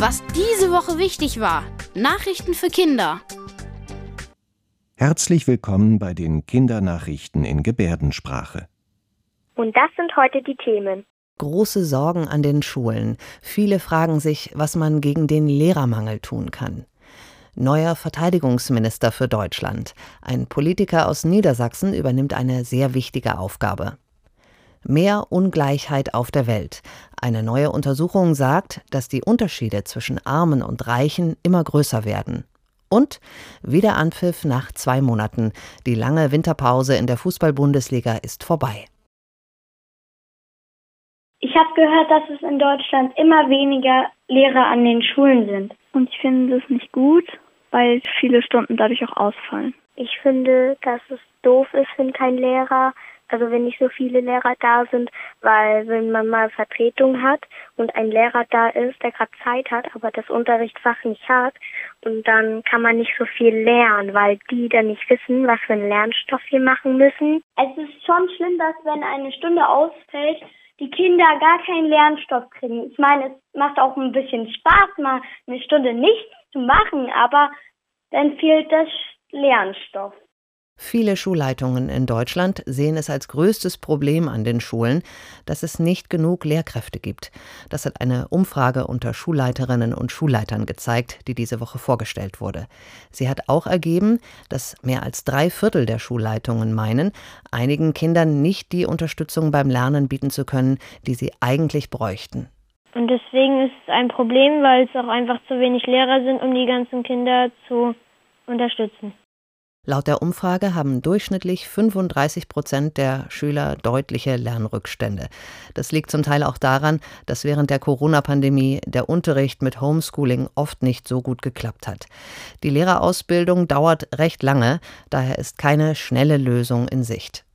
Was diese Woche wichtig war. Nachrichten für Kinder. Herzlich willkommen bei den Kindernachrichten in Gebärdensprache. Und das sind heute die Themen. Große Sorgen an den Schulen. Viele fragen sich, was man gegen den Lehrermangel tun kann. Neuer Verteidigungsminister für Deutschland. Ein Politiker aus Niedersachsen übernimmt eine sehr wichtige Aufgabe. Mehr Ungleichheit auf der Welt. Eine neue Untersuchung sagt, dass die Unterschiede zwischen Armen und Reichen immer größer werden. Und wieder Anpfiff nach zwei Monaten. Die lange Winterpause in der Fußball-Bundesliga ist vorbei. Ich habe gehört, dass es in Deutschland immer weniger Lehrer an den Schulen sind. Und ich finde das nicht gut, weil viele Stunden dadurch auch ausfallen. Ich finde, dass es doof ist, wenn kein Lehrer also wenn nicht so viele Lehrer da sind, weil wenn man mal Vertretung hat und ein Lehrer da ist, der gerade Zeit hat, aber das Unterrichtsfach nicht hat, und dann kann man nicht so viel lernen, weil die dann nicht wissen, was für einen Lernstoff wir machen müssen. Es ist schon schlimm, dass wenn eine Stunde ausfällt, die Kinder gar keinen Lernstoff kriegen. Ich meine, es macht auch ein bisschen Spaß, mal eine Stunde nichts zu machen, aber dann fehlt das Lernstoff. Viele Schulleitungen in Deutschland sehen es als größtes Problem an den Schulen, dass es nicht genug Lehrkräfte gibt. Das hat eine Umfrage unter Schulleiterinnen und Schulleitern gezeigt, die diese Woche vorgestellt wurde. Sie hat auch ergeben, dass mehr als drei Viertel der Schulleitungen meinen, einigen Kindern nicht die Unterstützung beim Lernen bieten zu können, die sie eigentlich bräuchten. Und deswegen ist es ein Problem, weil es auch einfach zu wenig Lehrer sind, um die ganzen Kinder zu unterstützen. Laut der Umfrage haben durchschnittlich 35 Prozent der Schüler deutliche Lernrückstände. Das liegt zum Teil auch daran, dass während der Corona-Pandemie der Unterricht mit Homeschooling oft nicht so gut geklappt hat. Die Lehrerausbildung dauert recht lange, daher ist keine schnelle Lösung in Sicht.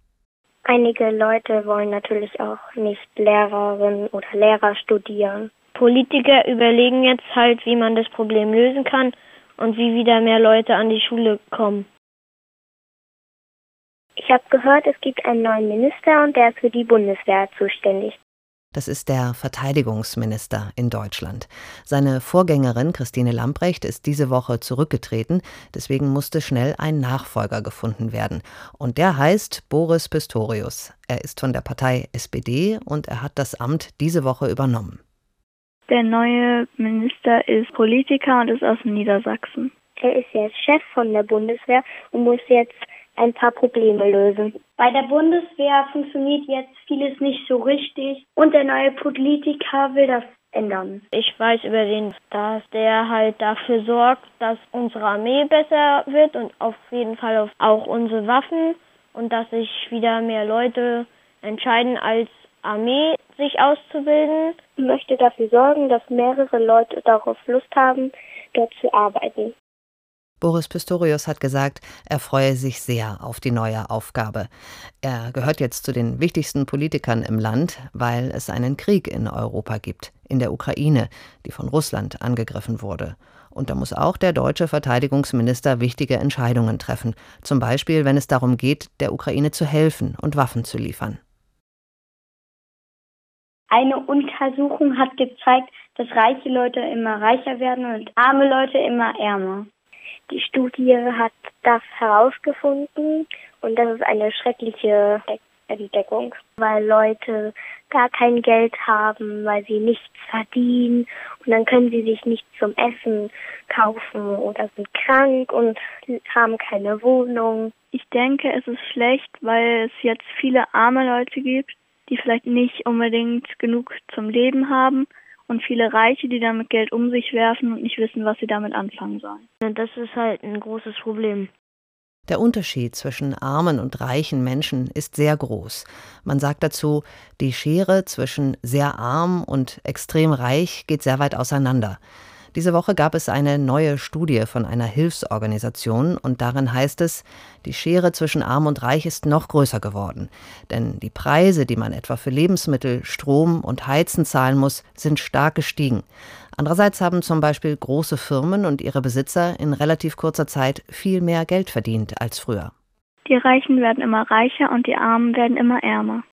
Einige Leute wollen natürlich auch nicht Lehrerin oder Lehrer studieren. Politiker überlegen jetzt halt, wie man das Problem lösen kann und wie wieder mehr Leute an die Schule kommen. Ich habe gehört, es gibt einen neuen Minister und der ist für die Bundeswehr zuständig. Das ist der Verteidigungsminister in Deutschland. Seine Vorgängerin Christine Lamprecht ist diese Woche zurückgetreten, deswegen musste schnell ein Nachfolger gefunden werden. Und der heißt Boris Pistorius. Er ist von der Partei SPD und er hat das Amt diese Woche übernommen. Der neue Minister ist Politiker und ist aus Niedersachsen. Er ist jetzt Chef von der Bundeswehr und muss jetzt ein paar Probleme lösen. Bei der Bundeswehr funktioniert jetzt vieles nicht so richtig und der neue Politiker will das ändern. Ich weiß über den, dass der halt dafür sorgt, dass unsere Armee besser wird und auf jeden Fall auch unsere Waffen und dass sich wieder mehr Leute entscheiden, als Armee sich auszubilden. Ich möchte dafür sorgen, dass mehrere Leute darauf Lust haben, dort zu arbeiten. Boris Pistorius hat gesagt, er freue sich sehr auf die neue Aufgabe. Er gehört jetzt zu den wichtigsten Politikern im Land, weil es einen Krieg in Europa gibt, in der Ukraine, die von Russland angegriffen wurde. Und da muss auch der deutsche Verteidigungsminister wichtige Entscheidungen treffen, zum Beispiel wenn es darum geht, der Ukraine zu helfen und Waffen zu liefern. Eine Untersuchung hat gezeigt, dass reiche Leute immer reicher werden und arme Leute immer ärmer. Die Studie hat das herausgefunden und das ist eine schreckliche Entdeckung, weil Leute gar kein Geld haben, weil sie nichts verdienen und dann können sie sich nichts zum Essen kaufen oder sind krank und haben keine Wohnung. Ich denke, es ist schlecht, weil es jetzt viele arme Leute gibt, die vielleicht nicht unbedingt genug zum Leben haben und viele Reiche, die damit Geld um sich werfen und nicht wissen, was sie damit anfangen sollen. Und das ist halt ein großes Problem. Der Unterschied zwischen armen und reichen Menschen ist sehr groß. Man sagt dazu, die Schere zwischen sehr arm und extrem reich geht sehr weit auseinander. Diese Woche gab es eine neue Studie von einer Hilfsorganisation und darin heißt es, die Schere zwischen Arm und Reich ist noch größer geworden. Denn die Preise, die man etwa für Lebensmittel, Strom und Heizen zahlen muss, sind stark gestiegen. Andererseits haben zum Beispiel große Firmen und ihre Besitzer in relativ kurzer Zeit viel mehr Geld verdient als früher. Die Reichen werden immer reicher und die Armen werden immer ärmer.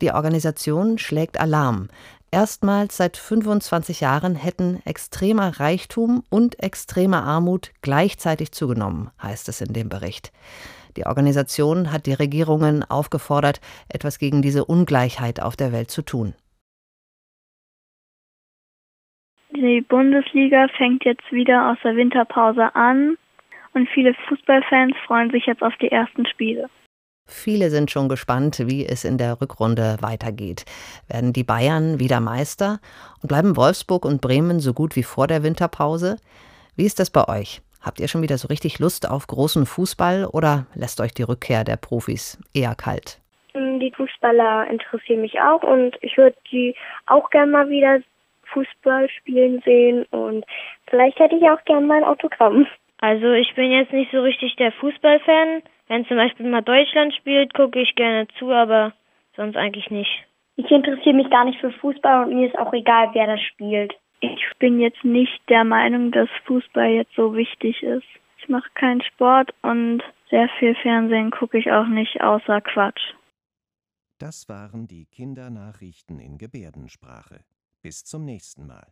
Die Organisation schlägt Alarm. Erstmals seit 25 Jahren hätten extremer Reichtum und extreme Armut gleichzeitig zugenommen, heißt es in dem Bericht. Die Organisation hat die Regierungen aufgefordert, etwas gegen diese Ungleichheit auf der Welt zu tun. Die Bundesliga fängt jetzt wieder aus der Winterpause an und viele Fußballfans freuen sich jetzt auf die ersten Spiele. Viele sind schon gespannt, wie es in der Rückrunde weitergeht. Werden die Bayern wieder Meister und bleiben Wolfsburg und Bremen so gut wie vor der Winterpause? Wie ist das bei euch? Habt ihr schon wieder so richtig Lust auf großen Fußball oder lässt euch die Rückkehr der Profis eher kalt? Die Fußballer interessieren mich auch und ich würde die auch gerne mal wieder Fußball spielen sehen und vielleicht hätte ich auch gerne mal ein Autogramm. Also ich bin jetzt nicht so richtig der Fußballfan. Wenn zum Beispiel mal Deutschland spielt, gucke ich gerne zu, aber sonst eigentlich nicht. Ich interessiere mich gar nicht für Fußball und mir ist auch egal, wer das spielt. Ich bin jetzt nicht der Meinung, dass Fußball jetzt so wichtig ist. Ich mache keinen Sport und sehr viel Fernsehen gucke ich auch nicht, außer Quatsch. Das waren die Kindernachrichten in Gebärdensprache. Bis zum nächsten Mal.